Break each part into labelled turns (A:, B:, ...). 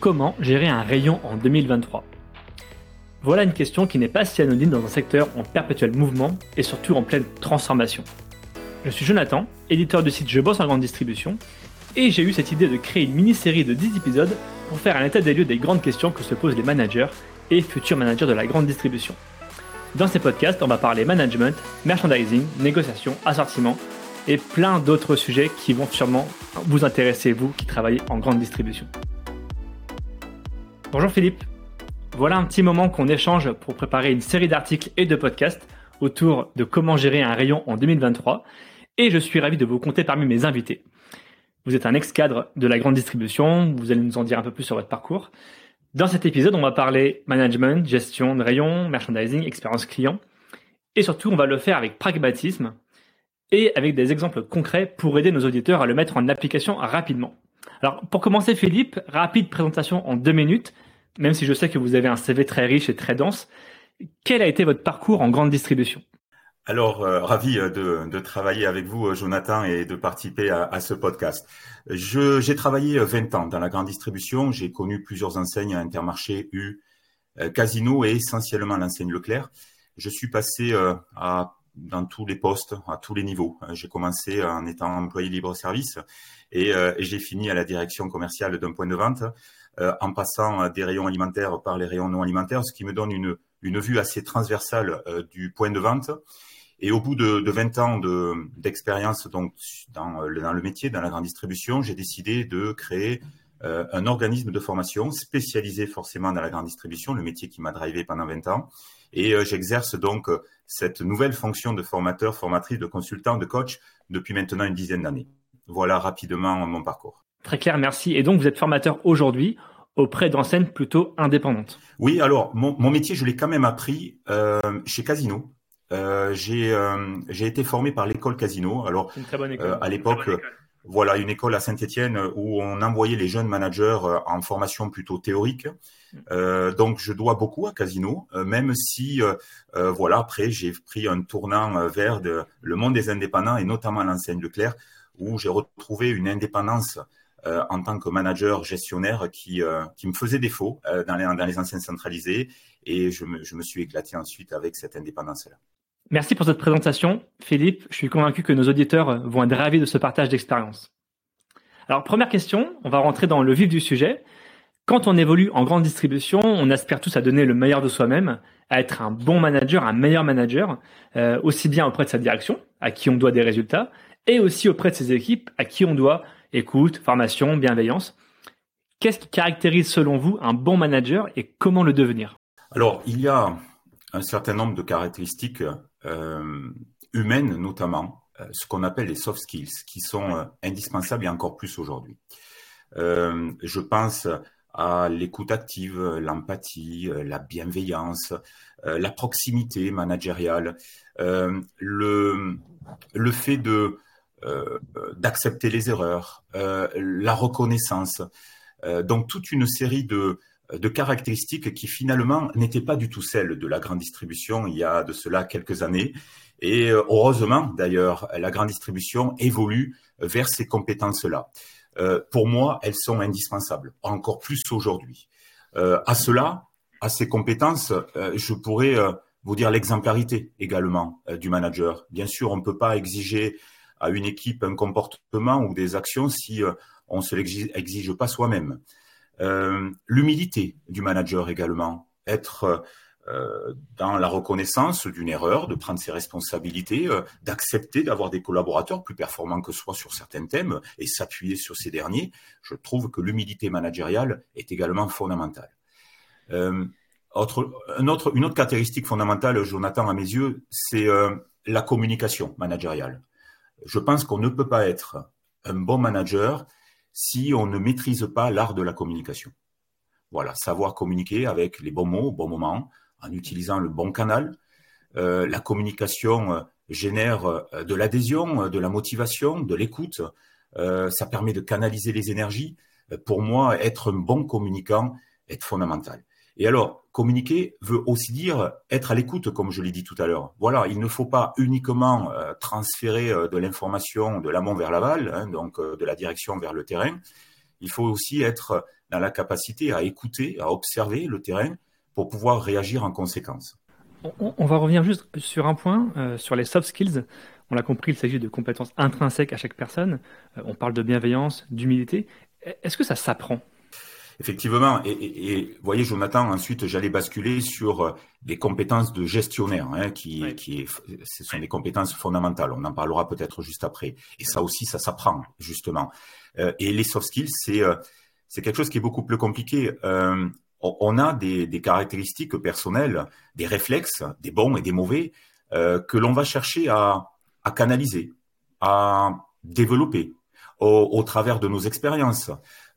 A: Comment gérer un rayon en 2023 Voilà une question qui n'est pas si anonyme dans un secteur en perpétuel mouvement et surtout en pleine transformation. Je suis Jonathan, éditeur du site Je bosse en grande distribution, et j'ai eu cette idée de créer une mini-série de 10 épisodes pour faire un état des lieux des grandes questions que se posent les managers et futurs managers de la grande distribution. Dans ces podcasts, on va parler management, merchandising, négociation, assortiment et plein d'autres sujets qui vont sûrement vous intéresser, vous qui travaillez en grande distribution. Bonjour Philippe. Voilà un petit moment qu'on échange pour préparer une série d'articles et de podcasts autour de comment gérer un rayon en 2023 et je suis ravi de vous compter parmi mes invités. Vous êtes un ex-cadre de la grande distribution, vous allez nous en dire un peu plus sur votre parcours. Dans cet épisode, on va parler management, gestion de rayon, merchandising, expérience client. Et surtout, on va le faire avec pragmatisme et avec des exemples concrets pour aider nos auditeurs à le mettre en application rapidement. Alors, pour commencer, Philippe, rapide présentation en deux minutes, même si je sais que vous avez un CV très riche et très dense. Quel a été votre parcours en grande distribution?
B: Alors, euh, ravi euh, de, travailler avec vous, euh, Jonathan, et de participer à, ce podcast. j'ai travaillé 20 ans dans la grande distribution. J'ai connu plusieurs enseignes, Intermarché, U, Casino et essentiellement l'enseigne Leclerc. Je suis passé à, dans tous les postes, à tous les niveaux. J'ai commencé en étant employé libre-service et, et j'ai fini à la direction commerciale d'un point de vente, en passant des rayons alimentaires par les rayons non alimentaires, ce qui me donne une, une vue assez transversale du point de vente et au bout de, de 20 ans d'expérience dans, le métier, dans la grande distribution, j'ai décidé de créer euh, un organisme de formation spécialisé forcément dans la grande distribution, le métier qui m'a drivé pendant 20 ans. Et euh, j'exerce donc euh, cette nouvelle fonction de formateur, formatrice, de consultant, de coach depuis maintenant une dizaine d'années. Voilà rapidement mon parcours.
A: Très clair, merci. Et donc vous êtes formateur aujourd'hui auprès d'enseignes plutôt indépendantes.
B: Oui, alors mon, mon métier, je l'ai quand même appris euh, chez Casino. Euh, j'ai euh, j'ai été formé par l'école Casino. Alors une très bonne école. Euh, à l'époque, voilà une école à Saint-Étienne où on envoyait les jeunes managers en formation plutôt théorique. Euh, donc je dois beaucoup à Casino, même si voilà après j'ai pris un tournant vers de, le monde des indépendants et notamment l'enseigne Leclerc où j'ai retrouvé une indépendance en tant que manager gestionnaire qui, qui me faisait défaut dans, les, dans les enseignes centralisées et je me, je me suis éclaté ensuite avec cette indépendance-là.
A: Merci pour cette présentation, Philippe. Je suis convaincu que nos auditeurs vont être ravis de ce partage d'expérience. Alors, première question, on va rentrer dans le vif du sujet. Quand on évolue en grande distribution, on aspire tous à donner le meilleur de soi-même, à être un bon manager, un meilleur manager, euh, aussi bien auprès de sa direction, à qui on doit des résultats, et aussi auprès de ses équipes, à qui on doit écoute, formation, bienveillance. Qu'est-ce qui caractérise selon vous un bon manager et comment le devenir?
B: Alors, il y a un certain nombre de caractéristiques humaines notamment, euh, ce qu'on appelle les soft skills, qui sont euh, indispensables et encore plus aujourd'hui. je pense à l'écoute active, l'empathie, la bienveillance, la proximité managériale, le, le fait de d'accepter les erreurs, la reconnaissance. donc toute une série de, de caractéristiques qui finalement n'étaient pas du tout celles de la grande distribution il y a de cela quelques années. Et euh, heureusement, d'ailleurs, la grande distribution évolue vers ces compétences-là. Euh, pour moi, elles sont indispensables, encore plus aujourd'hui. Euh, à cela, à ces compétences, je pourrais vous dire l'exemplarité également du manager. Bien sûr, on ne peut pas exiger à une équipe un comportement ou des actions si on ne se l'exige pas soi-même. Euh, l'humilité du manager également, être euh, dans la reconnaissance d'une erreur, de prendre ses responsabilités, euh, d'accepter d'avoir des collaborateurs plus performants que soi sur certains thèmes et s'appuyer sur ces derniers. Je trouve que l'humilité managériale est également fondamentale. Autre, une, autre, une autre caractéristique fondamentale, Jonathan, à mes yeux, c'est la communication managériale. Je pense qu'on ne peut pas être un bon manager si on ne maîtrise pas l'art de la communication. Voilà, savoir communiquer avec les bons mots au bon moment, en utilisant le bon canal. Euh, la communication euh, génère euh, de l'adhésion, de la motivation, de l'écoute. ça permet de canaliser les énergies. Pour moi, être un bon communicant est fondamental. Et alors, communiquer veut aussi dire être à l'écoute, comme je l'ai dit tout à l'heure. Voilà, il ne faut pas uniquement transférer euh, de l'information de l'amont vers l'aval, hein, donc euh, de la direction vers le terrain. Il faut aussi être dans la capacité à écouter, à observer le terrain pour pouvoir réagir en conséquence.
A: On, va revenir juste sur un point, euh, sur les soft skills. On l'a compris, il s'agit de compétences intrinsèques à chaque personne. On parle de bienveillance, d'humilité. Est-ce que ça s'apprend?
B: Effectivement, et, vous voyez, Jonathan, ensuite j'allais basculer sur euh, les compétences de gestionnaire, hein, qui, qui ce sont des compétences fondamentales. On en parlera peut-être juste après. Et ça aussi, ça s'apprend justement. Euh, et les soft skills, c'est euh, c'est quelque chose qui est beaucoup plus compliqué. on a des, des, caractéristiques personnelles, des réflexes, des bons et des mauvais, que l'on va chercher à, à canaliser, à développer au, au travers de nos expériences.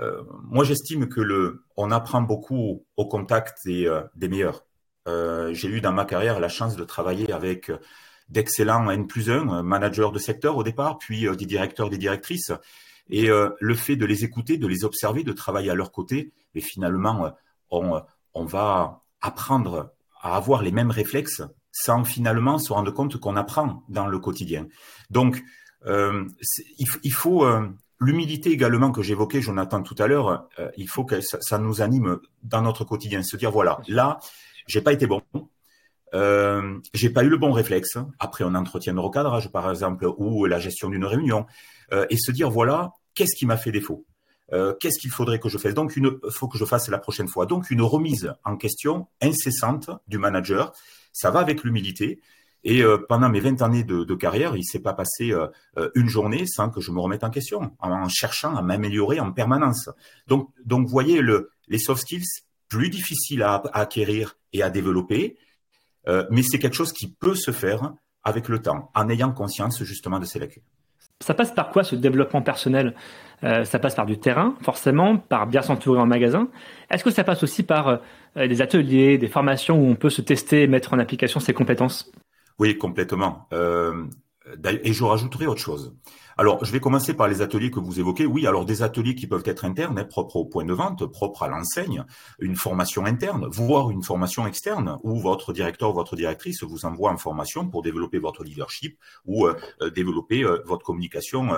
B: Euh, moi, j'estime que le, on apprend beaucoup au contact des, euh, des meilleurs. Euh, j'ai eu dans ma carrière la chance de travailler avec d'excellents N plus 1, managers de secteur au départ, puis des directeurs, des directrices. Et le fait de les écouter, de les observer, de travailler à leur côté, et finalement, on, on va apprendre à avoir les mêmes réflexes sans finalement se rendre compte qu'on apprend dans le quotidien. Donc, euh, il, il, faut, euh, L'humilité également que j'évoquais, Jonathan, tout à l'heure, euh, il faut que ça, nous anime dans notre quotidien. Se dire, voilà, là, j'ai pas été bon, euh, j'ai pas eu le bon réflexe après un entretien de recadrage, par exemple, ou la gestion d'une réunion, euh, et se dire, voilà, qu'est-ce qui m'a fait défaut? Euh, Qu'est-ce qu'il faudrait que je fasse? Donc, il faut que je fasse la prochaine fois. Donc, une remise en question incessante du manager, ça va avec l'humilité. Et euh, pendant mes 20 années de, carrière, il s'est pas passé euh, euh, une journée sans que je me remette en question, en, cherchant à m'améliorer en permanence. Donc, donc, voyez, le, les soft skills, plus difficiles à, acquérir et à développer, mais c'est quelque chose qui peut se faire avec le temps, en ayant conscience justement de ces lacunes.
A: Ça passe par quoi ce développement personnel? Ça passe par du terrain, forcément, par bien s'entourer en magasin. Est-ce que ça passe aussi par des ateliers, des formations où on peut se tester et mettre en application ses compétences?
B: Oui, complètement. Euh, et je rajouterai autre chose. Alors, je vais commencer par les ateliers que vous évoquez. Oui, alors des ateliers qui peuvent être internes, hein, propres au point de vente, propres à l'enseigne, une formation interne, voire une formation externe, où votre directeur ou votre directrice vous envoie en formation pour développer votre leadership ou euh, euh, développer votre communication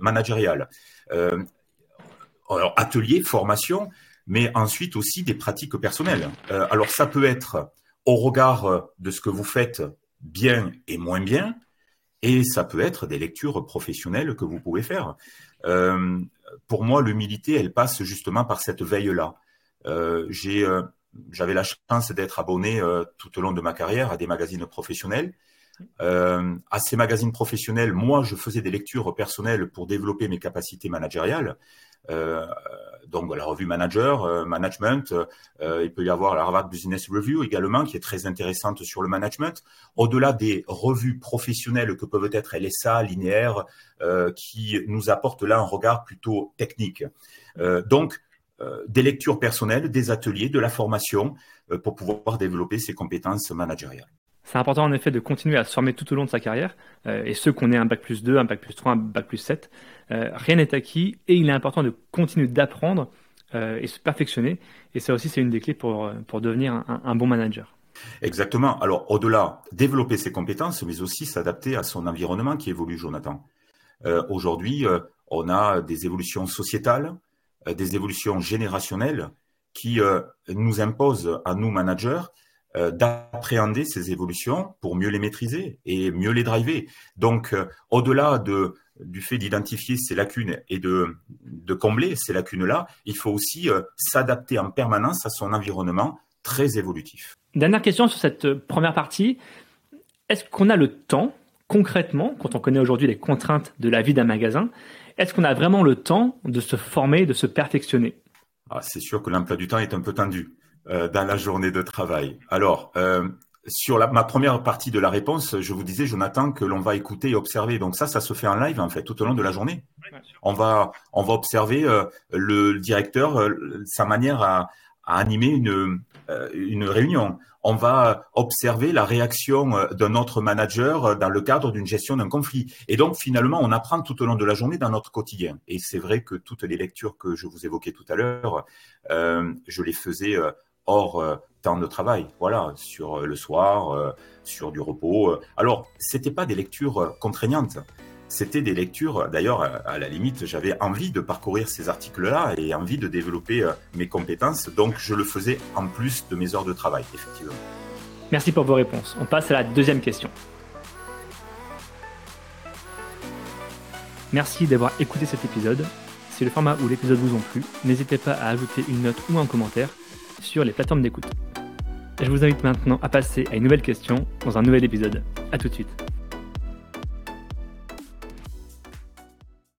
B: managériale. alors, atelier, formation, mais ensuite aussi des pratiques personnelles. alors, ça peut être au regard de ce que vous faites bien et moins bien, et ça peut être des lectures professionnelles que vous pouvez faire. Euh, pour moi, l'humilité, elle passe justement par cette veille-là. Euh, euh, j'avais la chance d'être abonné tout au long de ma carrière à des magazines professionnels. à ces magazines professionnels, moi, je faisais des lectures personnelles pour développer mes capacités managériales. Euh, donc la revue Manager, euh, Management. Euh, il peut y avoir la Harvard Business Review également, qui est très intéressante sur le management. Au-delà des revues professionnelles que peuvent être LSA, linéaire, qui nous apportent là un regard plutôt technique. donc des lectures personnelles, des ateliers, de la formation pour pouvoir développer ses compétences managériales.
A: C'est important en effet de continuer à se former tout au long de sa carrière, et ceux qu'on ait un bac plus 2, un bac plus 3, un bac plus 7, euh, rien n'est acquis et il est important de continuer d'apprendre euh, et se perfectionner. Et ça aussi, c'est une des clés pour, euh, pour devenir un, bon manager.
B: Exactement. Alors, au-delà, développer ses compétences, mais aussi s'adapter à son environnement qui évolue, Jonathan. Aujourd'hui, on a des évolutions sociétales, des évolutions générationnelles qui nous imposent à nous, managers, d'appréhender ces évolutions pour mieux les maîtriser et mieux les driver. Donc, au-delà de du fait d'identifier ces lacunes et de, de combler ces lacunes-là, il faut aussi euh, s'adapter en permanence à son environnement très évolutif.
A: Dernière question sur cette euh, première partie. Est-ce qu'on a le temps, concrètement, quand on connaît aujourd'hui les contraintes de la vie d'un magasin, est-ce qu'on a vraiment le temps de se former, de se perfectionner?
B: Ah, C'est sûr que l'emploi du temps est un peu tendu euh, dans la journée de travail. Alors, sur la, ma première partie de la réponse, je vous disais, Jonathan, que l'on va écouter et observer. Donc ça, ça se fait en live en fait tout au long de la journée. On va, on va observer euh, le, directeur, euh, sa manière à, à animer une, euh, une réunion. On va observer la réaction d'un autre manager dans le cadre d'une gestion d'un conflit. Et donc finalement, on apprend tout au long de la journée dans notre quotidien. Et c'est vrai que toutes les lectures que je vous évoquais tout à l'heure, je les faisais hors euh, temps de travail, voilà, sur euh, le soir, euh, sur du repos. Alors, c'était pas des lectures contraignantes. c'était des lectures, d'ailleurs, à la limite, j'avais envie de parcourir ces articles-là et envie de développer euh, mes compétences, donc je le faisais en plus de mes heures de travail, effectivement.
A: Merci pour vos réponses. On passe à la deuxième question. Merci d'avoir écouté cet épisode. Si le format ou l'épisode vous ont plu, n'hésitez pas à ajouter une note ou un commentaire sur les plateformes d'écoute. Je vous invite maintenant à passer à une nouvelle question dans un nouvel épisode. A tout de suite.